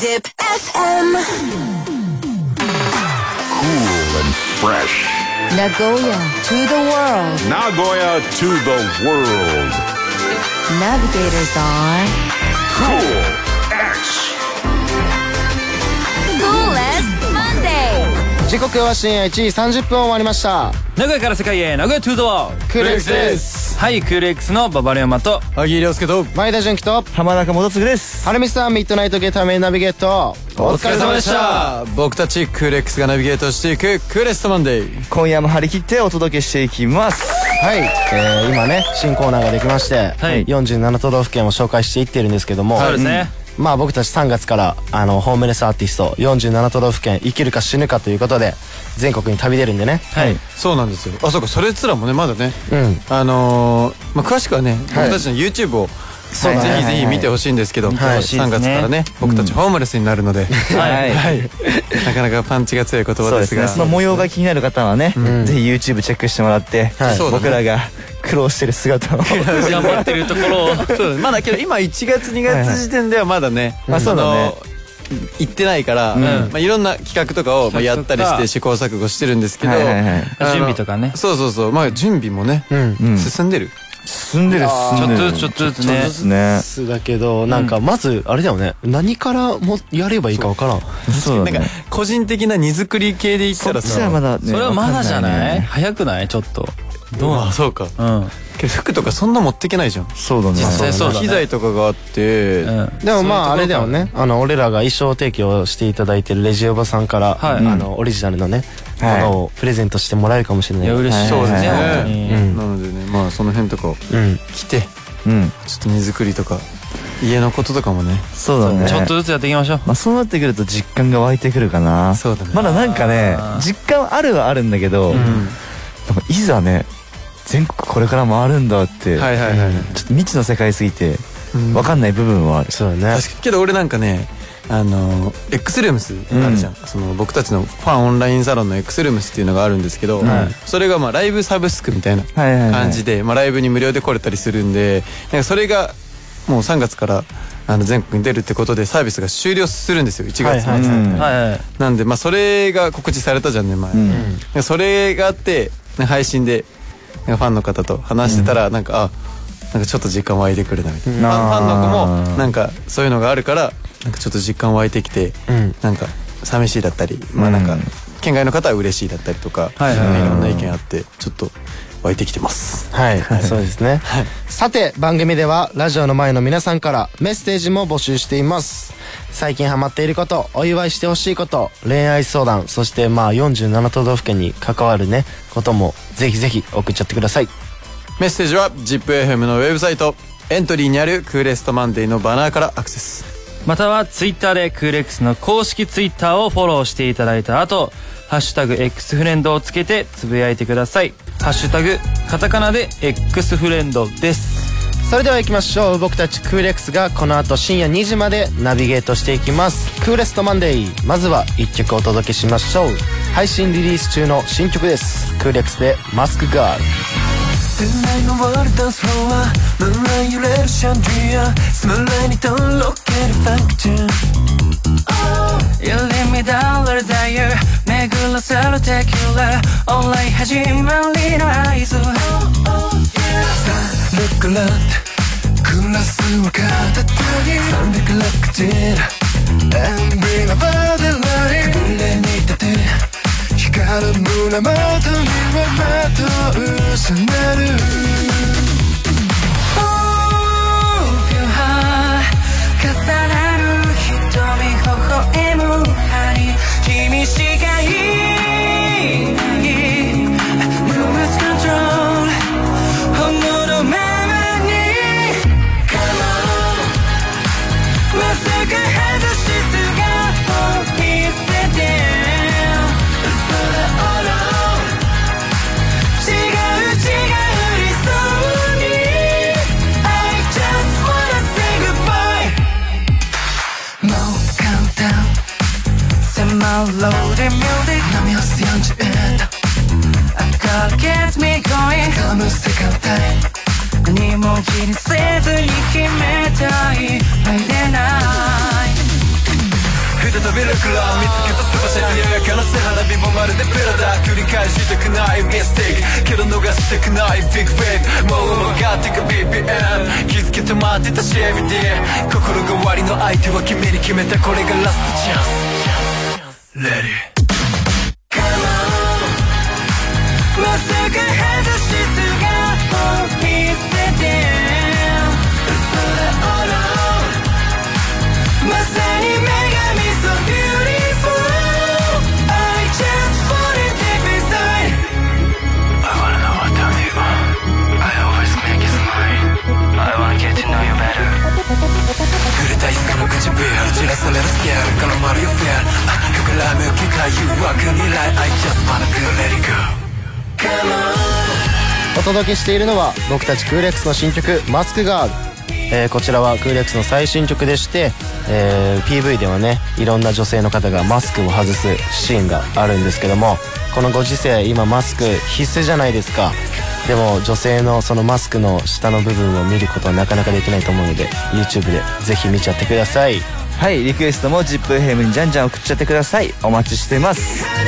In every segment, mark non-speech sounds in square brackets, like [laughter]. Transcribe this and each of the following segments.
Zip FM. Cool and fresh. Nagoya to the world. Nagoya to the world. Navigators on Cool X. Coolest Monday. 時刻は深夜1時30分を終わりました名古屋から世界へ名古屋トゥードワークール X ですはいクール X のババレオマと萩井亮介と前田純喜と浜中元次です。はるみさんミッドナイトゲーターメナビゲート。お疲れ様でした。僕たちクール X がナビゲートしていくクーレストマンデー。今夜も張り切ってお届けしていきます。はい、えー、今ね新コーナーができまして、はい。47都道府県を紹介していってるんですけども、そうですねまあ僕たち3月からあのホームレスアーティスト47都道府県生きるか死ぬかということで全国に旅出るんでね。はい。そうなんですよ。あそうかそれすらもねまだね。うん。あのーまあ詳しくはね僕たちの YouTube をそうぜひぜひ見てほしいんですけど見てほしいですね。3月からね僕たちホームレスになるので。はい。はい。なかなかパンチが強い言葉ですが。その模様が気になる方はね、ぜひ YouTube チェックしてもらって、僕らが苦労してる姿を。[laughs] 頑張ってるところを。そう。まだけど今1月2月時点ではまだねあそうだね。の行ってないから、まあ、いろんな企画とかをまあやったりして試行錯誤してるんですけど、はいはいはい準備とかね。そうそうそう。まあ準備もね、うん。進んでる。進んでる進んでる。ちょっとずつちょっとずつね。ですねそうだけどなんかまずあれだよね。何からもやればいいかわからん。なんかそうだね。個人的な荷造り系で言ったらこっちはまさだねそれはまだじゃない？早くない？ちょっとどうなあそうか。のけど服とかそんな持ってけないじゃん。そうだね。実際そうだね。機材とかがあって、うん。うんでもまああれだよね。あの俺らが衣装提供していただいてるレジオバさんから、はい。あのオリジナルのね、はい。ものをプレゼントしてもらえるかもしれない。いや嬉しい。そうですね、はい。本当にうん。なのでねまあその辺とかをうん。着てうん。ちょっと荷造りとか家のこととかもね。そうだね。ちょっとずつやっていきましょう。まあそうなってくると実感が湧いてくるかな。そうだね。まだなんかねあー実感あるはあるんだけど、でもいざね全国これから回るんだって、はいはいはい、ちょっと未知の世界すぎてうん。分かんない部分はある、そうだね。確かに。けど俺なんかねあの X ルームスあるじゃん、その僕たちのファンオンラインサロンの X ルームスっていうのがあるんですけど、それがまあライブサブスクみたいな感じで、まあ、ライブに無料で来れたりするんでなんかそれがもう3月からあの全国に出るってことでサービスが終了するんですよ。1月末、はいなんでまあそれが告知されたじゃんね前、んなん。かそれがあって配信でファンの方と話してたらなんか、あなんかちょっと実感湧いてくるなみたいな、ファンファンの子もなんかそういうのがあるからなんかちょっと実感湧いてきて、うん。なんか寂しいだったりまあなんか、うん。県外の方は嬉しいだったりとか、いろんな意見あってちょっと湧いてきてます。はい、そうですね、[laughs] さて番組ではラジオの前の皆さんからメッセージも募集しています。最近ハマっていることお祝いしてほしいこと恋愛相談そしてまあ47都道府県に関わるねこともぜひぜひ送っちゃってください。メッセージは ZIPFM のウェブサイトエントリーにあるクーレストマンデーのバナーからアクセス。またはツイッターでクール X の公式ツイッターをフォローしていただいた後ハッシュタグ X フレンドをつけてつぶやいてください。ハッシュタグカタカナで X フレンドです。それでは行きましょう。僕たちクーレックスがこの後深夜2時までナビゲートしていきます。クーレストマンデー。まずは1曲お届けしましょう。配信リリース中の新曲です。クーレックスでマスクガール。店内のワールドダンスフローンライ揺れるシャンデリア。スムーライにとろけるファンクチュー。ン You leave me down 巡らせるテキュラオンライン始まりの合図。Look around グラスを片手に。360ジェラ And bring a body light くれに立て光る胸元には的を失る。Open heart 重なる瞳微笑む針君しかいない迫るローデミュージック波を41度明る get me going 掴む世界タイ何も気にせずに決めたい Friday night ビルクラ見つけたスパシャルややかな背花火もまるでベラだ繰り返したくないミステイクけど逃したくないビッグベイブもう曲がってく BPM 気づけて待ってたし everyday 心変わりの相手は君に決めたこれがラストチャンス Let it まさか外し姿を見せてそれをまさに女神 so beautiful I just want it deep inside I wanna know what of you I always make you smile I wanna get to know you better 触れたいその唇散らされるスケール絡まるよフェア膨らむ機械誘惑に来 I just wanna go let it go. Come on. お届けしているのは僕たちクーレックスの新曲「マスクガール」えーこちらはクーレックスの最新曲でして、えー PV ではねいろんな女性の方がマスクを外すシーンがあるんですけどもこのご時世今マスク必須じゃないですか。でも女性のそのマスクの下の部分を見ることはなかなかできないと思うので YouTube でぜひ見ちゃってください。はいリクエストも ZIPFM にじゃんじゃん送っちゃってください。お待ちしてます。Oh.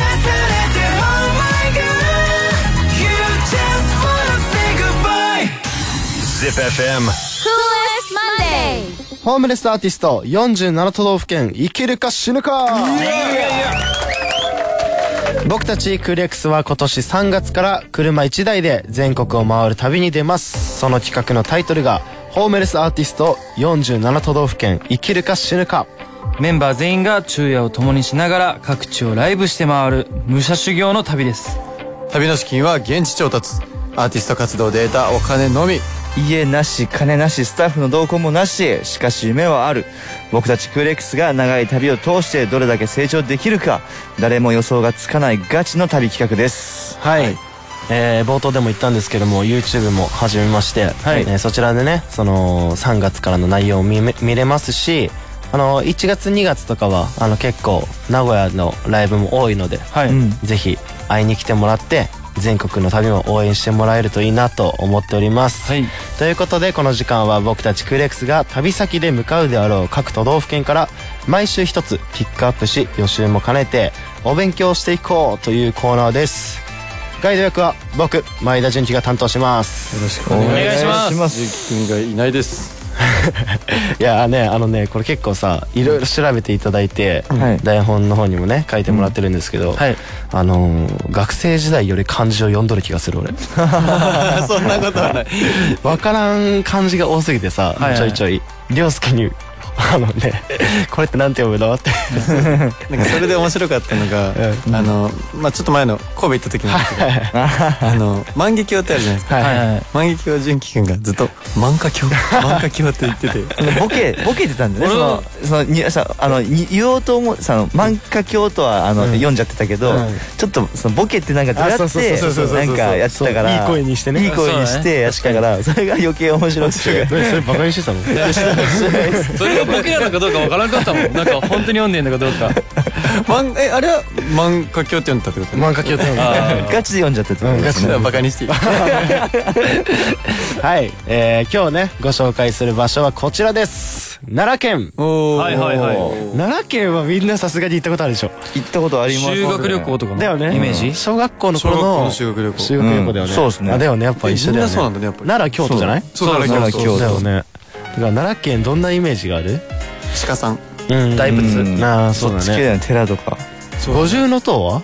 ホームレスアーティスト47都道府県生きるか死ぬか。僕たちクーレックスは今年3月から車1台で全国を回る旅に出ます。その企画のタイトルがホームレスアーティスト47都道府県生きるか死ぬか。メンバー全員が昼夜を共にしながら各地をライブして回る武者修行の旅です。旅の資金は現地調達。アーティスト活動で得たお金のみ。家なし金なしスタッフの同行もなし。しかし夢はある。僕たちクーレックスが長い旅を通してどれだけ成長できるか。誰も予想がつかないガチの旅企画です。はい、えー冒頭でも言ったんですけども YouTube も始めまして、はい。えーそちらでねその3月からの内容を見め見れますしあの1月2月とかはあの結構名古屋のライブも多いので、はい、うん。ぜひ会いに来てもらって全国の旅も応援してもらえるといいなと思っております、はい。ということでこの時間は僕たちクーレックスが旅先で向かうであろう各都道府県から毎週一つピックアップし予習も兼ねてお勉強していこうというコーナーですガイド役は僕前田純喜が担当します。よろしくお願いします。します君がいないです。[laughs] いやねあのねこれ結構さいろいろ調べていただいて、はい。台本の方にもね書いてもらってるんですけど、はい。あのー学生時代より漢字を読んどる気がする俺。[laughs] そんなことはない。[laughs] わからん漢字が多すぎてさ、はいはい。ちょいちょい涼介にあのねこれってなんて読むの？って。[laughs] なんかそれで面白かったのが、あの、まあちょっと前の神戸行った時なんで。すけど、あの、万華鏡ってあるじゃないですか。はいはい万華鏡純喜くんがずっと、万華鏡？万華鏡って言ってて。[laughs] ボケボケてたんだね。そのそのにさあのに言おうと思うさあの万華鏡とはあの、読んじゃってたけど、うん。ちょっとそのボケってなんかどうやってなんかやってたからいい声にしてね。いい声にしてやってたからそれが余計面白くて。[laughs] それバカにしてたのそれがボケなのかどうかわからなかったもん。なんか本当に読んでんのかどうか。万、え、あれは万華鏡って読んでたってこと万華鏡って読むあガチで読んじゃってた、うんガチでバカにして。い [laughs] いはい、えー、今日ねご紹介する場所はこちらです。奈良県。はいはいはい。奈良県はみんなさすがに行ったことあるでしょ。行ったことあります修学旅行とかのだよね。イメージ？小学校の頃のの修学旅行。修学旅行だよね、うん。そうっすね。あだよねやっぱ一緒だよね。えみんなそうなんだねやっぱり。奈良京都じゃない？そうそう奈良京そうだよね奈良県どんなイメージがある？都鹿さん。うん。大仏。うん。ああそうだね。そっち系だよね寺とか。五重の塔は？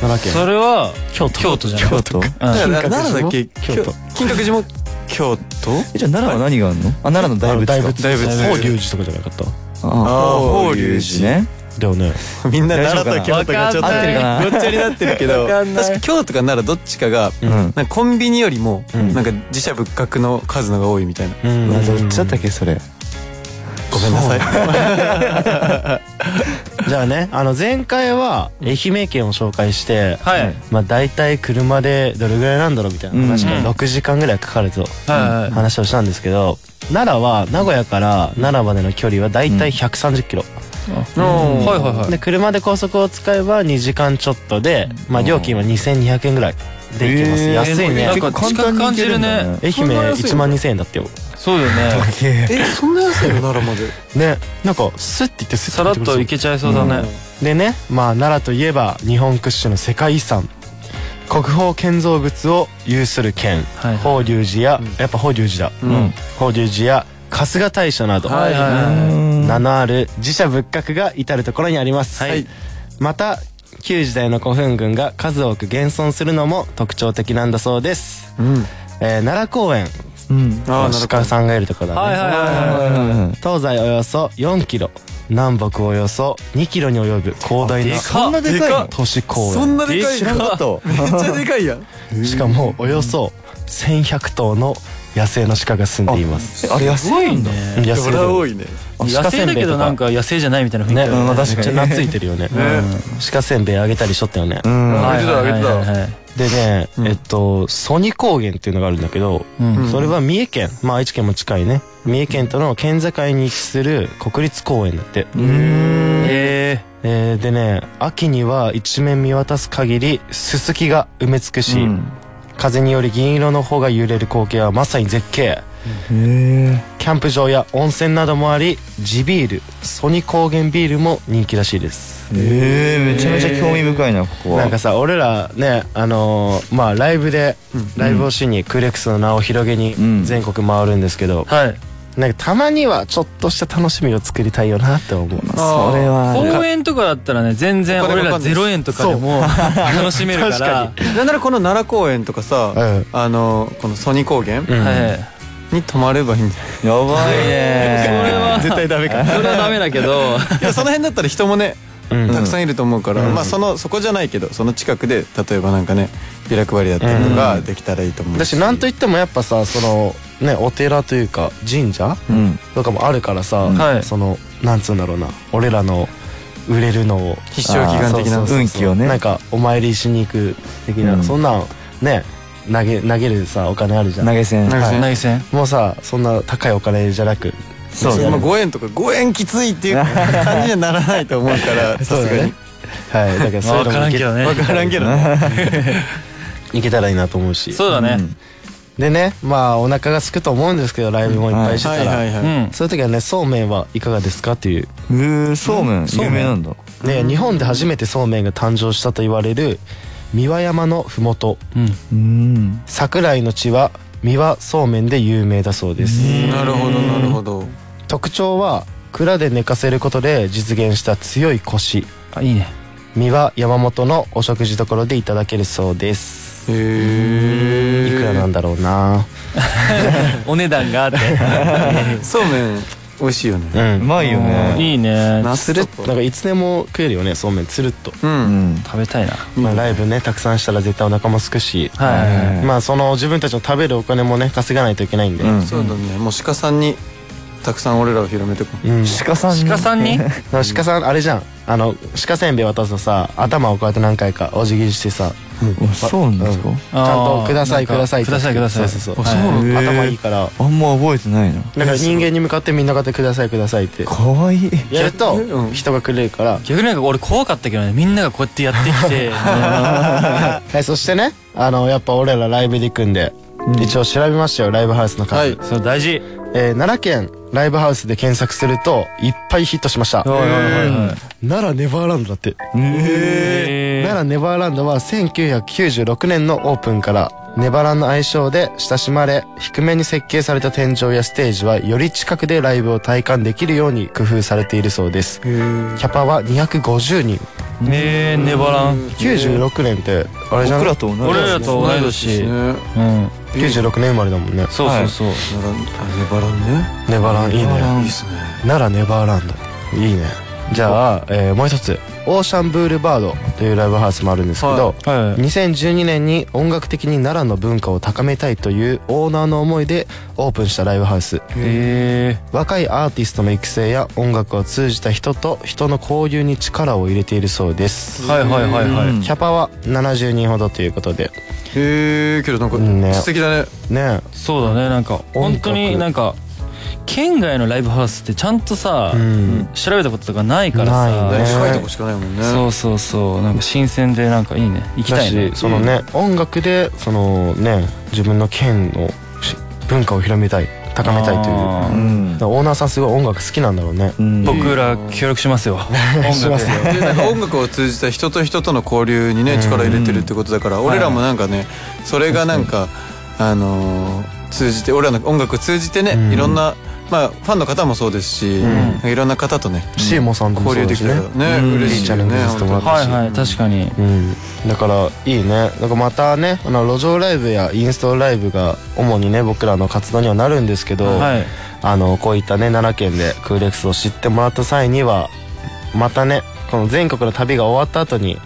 奈良県。それは京都。京都じゃない。京都。うん。だか奈良だっけ？京都。金閣寺も？京都？えじゃあ奈良は何があるの？あ奈良の大仏か。大仏大仏法隆寺とかじゃなかった？あ法隆寺ねだよね。[laughs] みんな奈良と京都がちょっとごっちゃになってるけどわかんない。確か京都か奈良どっちかがうん。なんかコンビニよりもん。なんか自社仏閣の数のが多いみたいな。うん。まあどっちだったっけそれ？ごめんなさい。[laughs] じゃあねあの前回は愛媛県を紹介してはい。まあ大体車でどれぐらいなんだろうみたいな話からうん。6時間ぐらいかかると話をしたんですけど奈良は名古屋から奈良までの距離は大体130キロはいはいはい。で車で高速を使えば2時間ちょっとでまあ料金は2200円ぐらいで行けます。安いね。なんか近く感じるね。愛媛1万2000円だってよ。そうだよね。えそんな安いの？[laughs] 奈良まで。ねなんかスッて言ってスッさらっとい。けちゃいそうだね。でねまあ奈良といえば日本屈指の世界遺産。国宝建造物を有する県、はい法隆寺や、やっぱ法隆寺だ、うん。法隆寺や春日大社など、はいはいはい名のある寺社仏閣が至る所にあります、はいまた旧時代の古墳群が数多く現存するのも特徴的なんだそうです、うんえー奈良公園うんあ鹿さんがいるとこだね、東西およそ4キロ南北およそ2キロに及ぶ広大なそんなでかいの都市公園そんなでかい知らんかっためっちゃでかいやんしかもおよそ1100頭の野生の鹿が住んでいます。あれ安いんだ。うん野生多いね。野生だけどなんか野生じゃないみたいな雰囲気ね、確かに。懐いてるよね、鹿せんべいあげたりしとったよね、うん。はいはいはいはい。はいでね、えっと曽尼高原っていうのがあるんだけど、うん。それは三重県。まあ愛知県も近いね。三重県との県境に位置する国立公園だって、ええーでね秋には一面見渡す限りススキが埋め尽くし、うん風により銀色の穂が揺れる光景はまさに絶景。へえキャンプ場や温泉などもあり地ビールソニ高原ビールも人気らしいです。ええめちゃめちゃ興味深いなここは。なんかさ俺らねあのーまあライブでライブをしにクーレックスの名を広げにうん。全国回るんですけど、ーはいなんかたまにはちょっとした楽しみを作りたいよなって思うそれは公園とかだったらね全然俺からかんない0円とかでも楽しめるから。[laughs] なんならこの奈良公園とかさ、うん。あのこの曽尼高原うん。はいに泊まればいいんだよ。やばいねそれは絶対ダメか。それはダメだけど。いやその辺だったら人もねうんたくさんいると思うから、まあそのそこじゃないけどその近くで例えばなんかねビラ配りだったりとかできたらいいと思うだしなんといってもやっぱさそのねお寺というか神社うん。とかもあるからさ、はい。そのなんつうんだろうな俺らの売れるのを。必勝祈願的な。運気をね。なんかお参りしに行く的な、うん。そんなんね投げ投げるさお金あるじゃん。投げ銭。投げ銭。もうさそんな高いお金じゃなくそうまあ5円とか5円きついっていう [laughs] 感じにはならないと思うから [laughs] さすがに。はい。だからそういう分のもいけからんけどね。分からんけどね。[laughs] いけたらいいなと思うし。そうだね。でねまあお腹が空くと思うんですけどライブもいっぱいしてたら、そういう時はねそうめんはいかがですかっていう。えーそうめん。有名なんだ。ね、日本で初めてそうめんが誕生したと言われる三輪山のふもと桜井の地は三輪そうめんで有名だそうです。なるほどなるほど特徴は蔵で寝かせることで実現した強いコシあいいね。三輪山本のお食事処でいただけるそうです。へいくらなんだろうな。[laughs] お値段があって。[laughs] そうめん美味しいよね。うん。うまいよね。いいね。つるっなんかいつでも食えるよねそうめん。つるっと、ううん。ん食べたいな。まあ、ライブねたくさんしたら絶対お腹もすくし、はい。まあその自分たちの食べるお金もね稼がないといけないんで、うん。そうだね。もう鹿さんにたくさん俺らを広めてこう。うん。鹿さんに？鹿さんに？[laughs] 鹿さんあれじゃん。あの鹿せんべい渡すとさ頭をこうやって何回かお辞儀してさあそうなんですか？ちゃんとくださいくださいって。くださいください。そうそうそう。あそう。なんだ頭いいから。あんま覚えてないな。だから人間に向かってみんながってくださいくださいって。かわいい。やるとうん。人がくれるから。逆になんか俺怖かったけどねみんながこうやってやってきて。[laughs] [laughs] はいそしてねあのやっぱ俺らライブで行くんで一応調べましたよライブハウスの数、はいそう大事。えー奈良県ライブハウスで検索するといっぱいヒットしました。はいはいはいはい。奈良ネバーランドだって。へ奈良ネバーランドは1996年のオープンからネバランの愛称で親しまれ低めに設計された天井やステージはより近くでライブを体感できるように工夫されているそうです。キャパは250人。ねえネバラン。96年ってあれじゃない？僕らと同じ俺らと同い年。ね。うん。96年生まれだもんね。そうそうそう。ネバランね。ネバランいいね。いいっすね。奈良ネバーランド。いいね。じゃあ、えーもう一つオーシャンブールバードというライブハウスもあるんですけど、はい。2012年に音楽的に奈良の文化を高めたいというオーナーの思いでオープンしたライブハウス。若いアーティストの育成や音楽を通じた人と人の交流に力を入れているそうです。はいはいはいはい。うん。キャパは70人ほどということで。へえけどなんかね。素敵だね。ね。そうだね。なんか本当になんか県外のライブハウスってちゃんとさ、うん。調べたこととかないからないさ、ね近いとこしかないもんね。そうそうそう。なんか新鮮でなんかいいね。行きだたいね。しそのね音楽でそのね自分の県のし文化を広めたいっ高めたいという。うん。オーナーさんすごい音楽好きなんだろうね。うん。僕ら協力しますよ。音 [laughs] しますよ。で。なんか音楽を通じた人と人との交流にね力入れてるってことだから俺らもなんかねそれがなんかあのー通じて俺らの音楽通じてねうん。いろんなまあファンの方もそうですしいろんな方とねシーモさんとも交流できたらねうん。嬉しいチャレンジねさせてもらったはいはい確かに。うん、だからいいね。だからまたねあの路上ライブやインストライブが主にね僕らの活動にはなるんですけど、はい。あのこういったね奈良県でクーレックスを知ってもらった際にはまたねこの全国の旅が終わった後に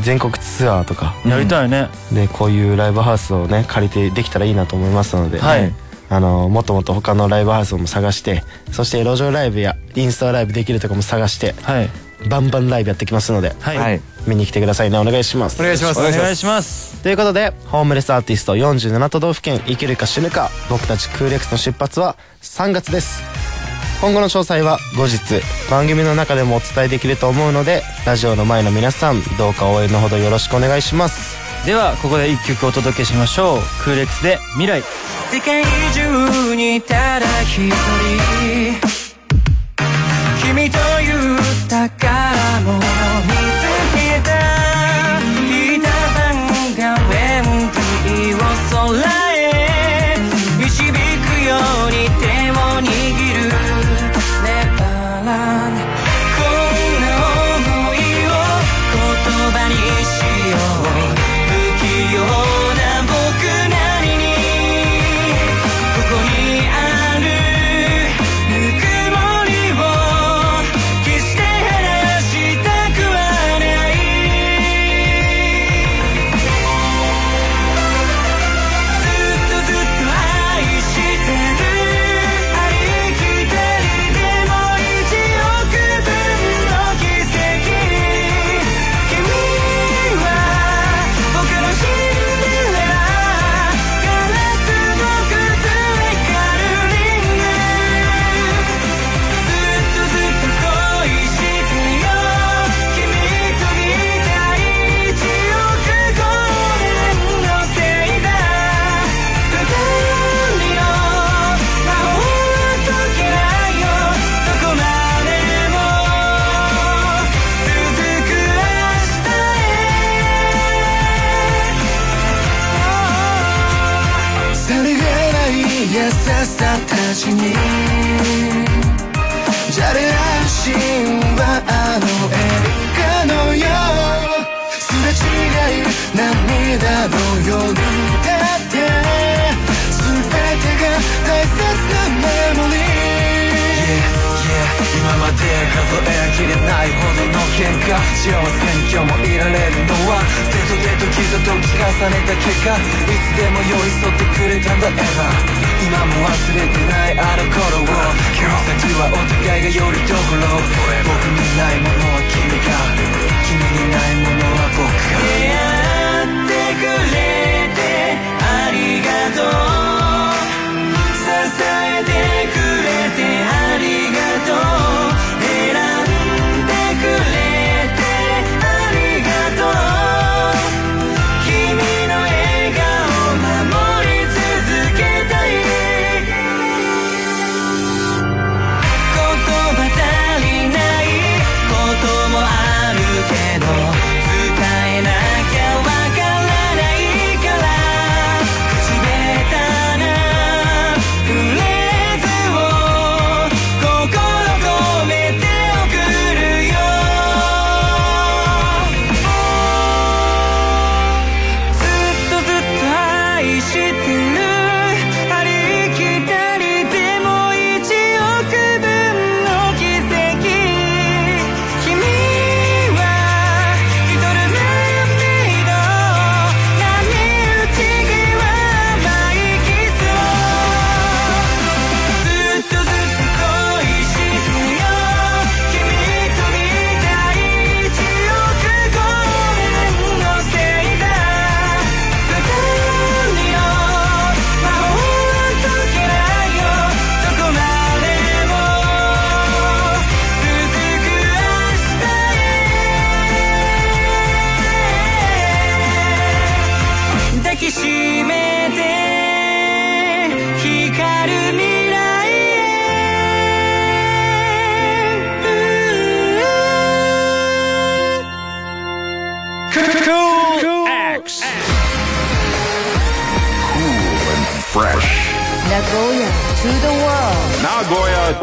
全国ツアーとか。やりたいね。でこういうライブハウスをね借りてできたらいいなと思いますので、はい。あのもっともっと他のライブハウスも探してそして路上ライブやインスタライブできるとこも探してはい。バンバンライブやってきますのではい、はい。見に来てくださいね。お願いします。お願いします。お願いします。ということでホームレスアーティスト47都道府県生きるか死ぬか僕たちクーレックスの出発は3月です今後の詳細は後日番組の中でもお伝えできると思うのでラジオの前の皆さんどうか応援のほどよろしくお願いします。ではここで一曲お届けしましょう。クーレックスで未来。世界中にただ一人。君という宝物涙のようにだって全てが大切なメモリー。今まで数えきれないほどの喧嘩幸せに今日もいられるのは手と手と傷と重ねた結果いつでも寄り添ってくれたんだ ever 今も忘れてないあの頃を。この先はお互いがよりどころ僕にないものは君が。君にないもの僕が出会ってくれてありがとう。支えてくれ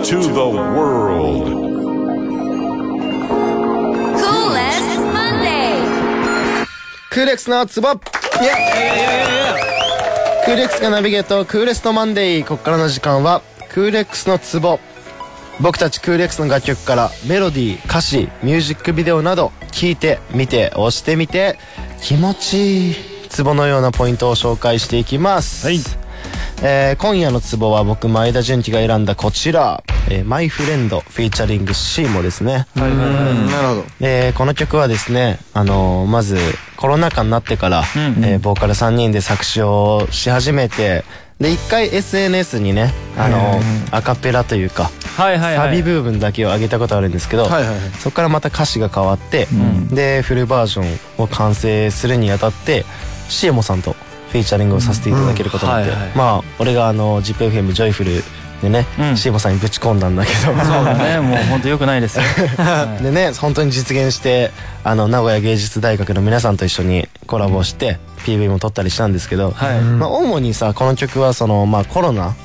to the world. Coolest Monday. クーレックスのツボクーレックスがナビゲートクーレストマンデーここからの時間はクーレックスのツボ僕たちクーレックスの楽曲からメロディー歌詞ミュージックビデオなど聞いて見て押してみて気持ちいいツボのようなポイントを紹介していきます、はい。えー今夜のツボは僕前田純喜が選んだこちら「えーマイフレンド」フィーチャリングシーモですねなるほど。えーこの曲はですね、あのーまずコロナ禍になってから、えーボーカル3人で作詞をし始めてで一回 SNS にね、あのーアカペラというか、はいはいはい。サビ部分だけを上げたことあるんですけど、はいはいはい。そこからまた歌詞が変わって、でフルバージョンを完成するにあたってSEAMO さんとフィーチャリングをさせていただけることになって、うんはいはい。まあ俺があの ZIP-FM ジョイフルでね、うん。 SEAMO さんにぶち込んだんだけど。そうだね。もう本当良くないですよ。[laughs] はい。でね本当に実現してあの名古屋芸術大学の皆さんと一緒にコラボして、PV も撮ったりしたんですけど、はい。まあ、主にさこの曲はその、まあ、コロナ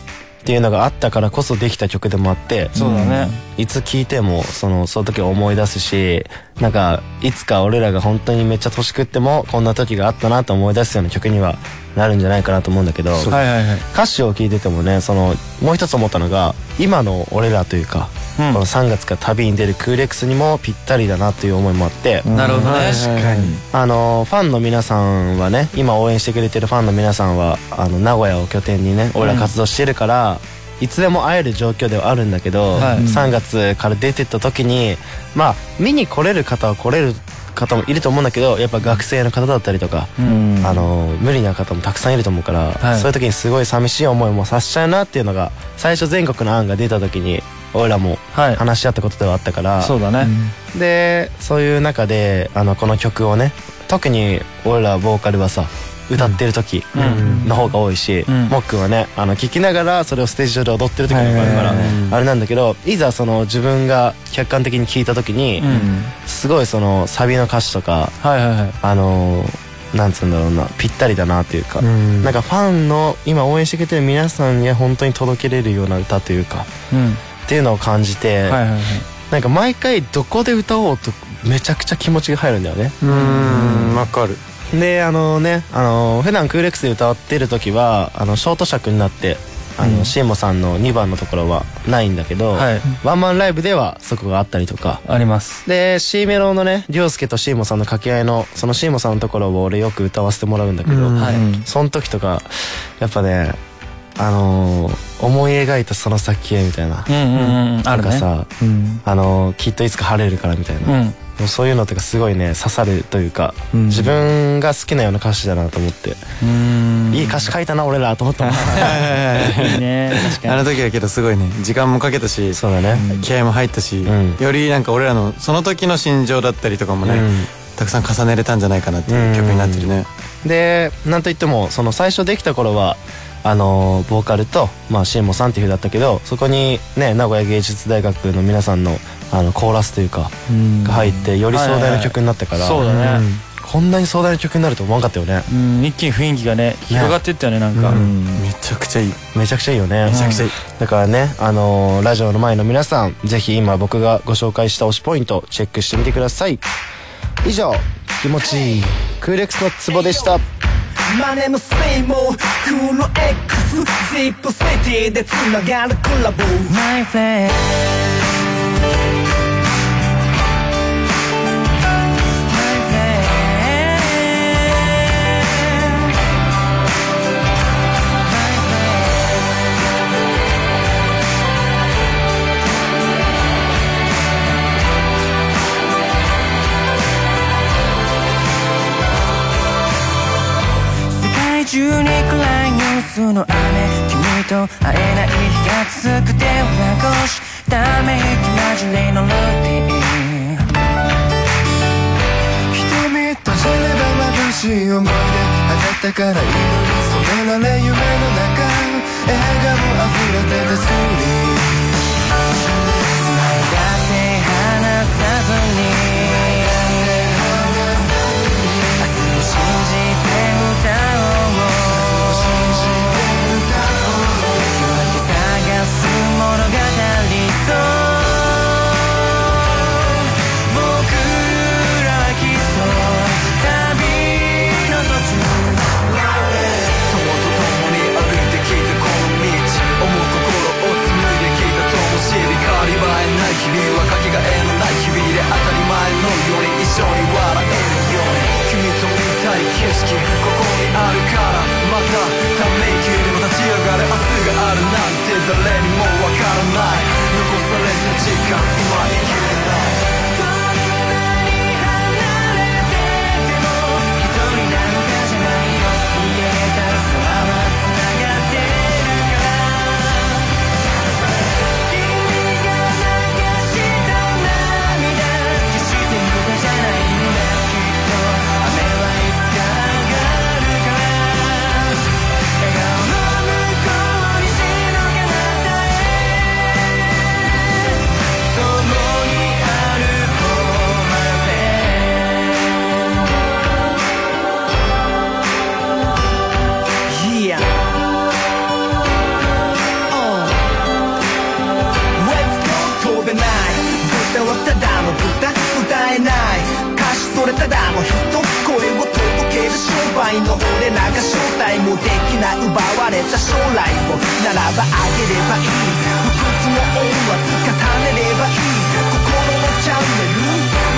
っていうのがあったからこそできた曲でもあってそうだね。いつ聴いてもそのその時を思い出すしなんかいつか俺らが本当にめっちゃ年食ってもこんな時があったなと思い出すような曲にはなるんじゃないかなと思うんだけどはいはいはい歌詞を聴いててもねそのもう一つ思ったのが今の俺らというか、うんこの3月から旅に出るクーレックスにもぴったりだなという思いもあって、なるほどね。確かに。あのファンの皆さんはね今応援してくれてるファンの皆さんはあの名古屋を拠点にね俺ら活動してるから、いつでも会える状況ではあるんだけど、はい。3月から出てった時にまあ見に来れる方は来れる方もいると思うんだけどやっぱ学生の方だったりとか、うん。あの無理な方もたくさんいると思うから、はい。そういう時にすごい寂しい思いもさせちゃうなっていうのが最初全国の案が出た時に俺らもはい。話し合ったことではあったから、そうだね。でそういう中であのこの曲をね特に俺らボーカルはさ歌ってる時うん。の方が多いし、うん。もっくんはねあの聴きながらそれをステージ上で踊ってる時もあるから、あれなんだけどいざその自分が客観的に聴いた時に、うん。すごいそのサビの歌詞とかはいはいはい。あのなんつうんだろうなぴったりだなっていうか、なんかファンの今応援してくれてる皆さんに本当に届けれるような歌というかうん。っていうのを感じて、なんか毎回どこで歌おうとめちゃくちゃ気持ちが入るんだよね。うーん。わかるであのねあの普段クーレックスで歌ってる時はあのショート尺になってあの、シエモさんの2番のところはないんだけど、はい。ワンマンライブではそこがあったりとか。あります。で C メロのね涼介とシーモさんの掛け合いのそのシーモさんのところを俺よく歌わせてもらうんだけど、はい。その時とかやっぱねあのー思い描いたその先へみたいな、うんうんうん。あるね。なんかさ、あのーきっといつか晴れるからみたいな、うん。もうそういうのとかすごいね刺さるというか、自分が好きなような歌詞だなと思って、うん。いい歌詞書いたな俺らと思ったもん。[laughs] いいね。確かあの時はけどすごいね時間もかけたしそうだね、気合も入ったし、うん。よりなんか俺らのその時の心情だったりとかもね、うん。たくさん重ねれたんじゃないかなっていう曲になってるね、でなんといってもその最初できた頃はあのーボーカルと、まあ、シエモさんっていう風だったけどそこにね名古屋芸術大学の皆さんのあのコーラスというかが入ってより壮大な曲になったから、そうだね。こんなに壮大な曲になると思わなかったよね。うん一気に雰囲気がね広がってったよねなんか。めちゃくちゃいい。めちゃくちゃいいよね。めちゃくちゃいい、だからね、あのーラジオの前の皆さん、ぜひ今僕がご紹介した推しポイント、チェックしてみてください。以上、気持ちいい、クーレックスのツボでした。マネのせいもクール X ジップシティでつながるコラボ。My friend くてばあげればいい不屈の音は重ねればいい心のチャンネル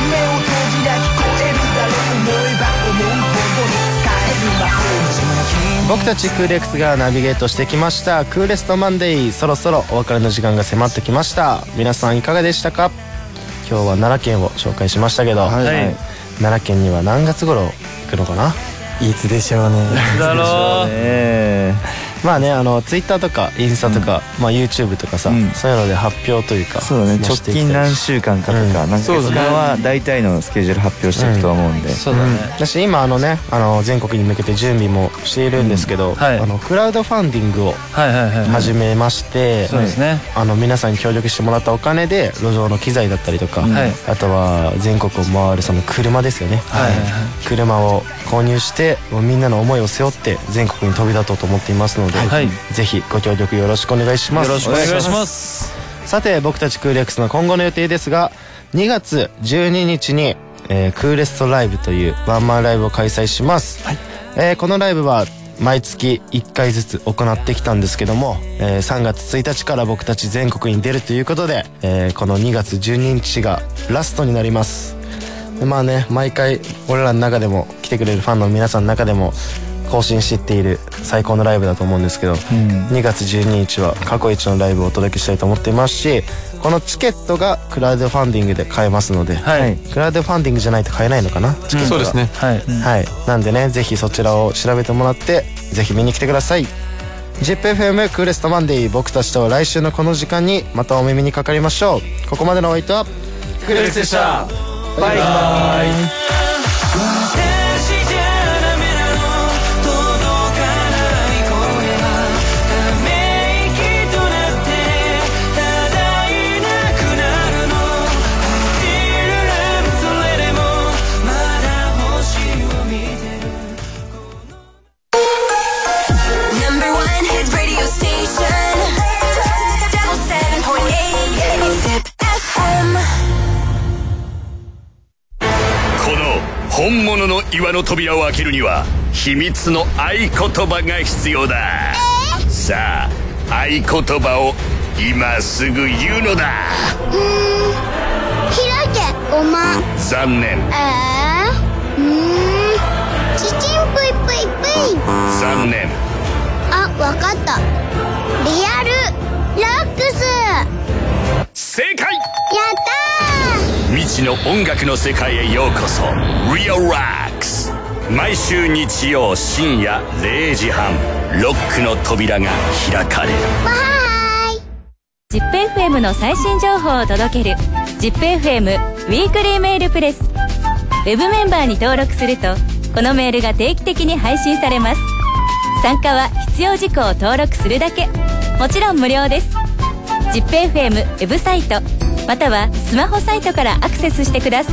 目を閉じりゃ聞こえるだろう思えば思うほどに使える魔法僕たちクーレックスがナビゲートしてきました。クーレストマンデーそろそろお別れの時間が迫ってきました。皆さんいかがでしたか？今日は奈良県を紹介しましたけど、はい。奈良県には何月頃行くのかな？いつでしょうね。だろうえまあねあのツイッターとかインスタとか、まあ YouTube とかさ、うん。そういうので発表というかそうだね。直近何週間かとかうん。何ヶ月間は大体のスケジュール発表していくと思うんで。そうだね。だし今あのねあの全国に向けて準備もしているんですけど、はい。あのクラウドファンディングをはいはいはい始めまして、そうですね。あの皆さんに協力してもらったお金で路上の機材だったりとか、はい。あとは全国を回るその車ですよね、はい。車を購入してもうみんなの思いを背負って全国に飛び立とうと思っていますので、はい。ぜひご協力よろしくお願いします。よろしくお願いします。さて僕たちクーレックスの今後の予定ですが2月12日に、えークーレストライブというワンマンライブを開催します、えーこのライブは毎月1回ずつ行ってきたんですけども、えー3月1日から僕たち全国に出るということで、えーこの2月12日がラストになりますでまあね毎回俺らの中でも来てくれるファンの皆さんの中でも更新していっている最高のライブだと思うんですけど、2月12日は過去一のライブをお届けしたいと思っていますしこのチケットがクラウドファンディングで買えますので、はい。クラウドファンディングじゃないと買えないのかな？チケットが。そうですね。はい。はい。なんでねぜひそちらを調べてもらってぜひ見に来てください。ZIPFM クーレストマンデー僕たちと来週のこの時間にまたお耳にかかりましょう。ここまでのお相手はクーレスでしたバイバイ物の岩の扉を開けるには秘密の合言葉が必要だ。さあ合言葉を今すぐ言うのだ。開けごま。残念。えー、うーん。ちちんぷいぷいぷい残念。あわかった。リアルラックス。や正解未知の音楽の世界へようこそ。Real Rocks 毎週日曜深夜0時半ロックの扉が開かれる。ーわーい ZIPFM の最新情報を届ける ZIPFM ウィークリーメールプレス。ウェブメンバーに登録するとこのメールが定期的に配信されます。参加は必要事項を登録するだけ。もちろん無料です。ZIPFM ウェブサイトまたはスマホサイトからアクセスしてください。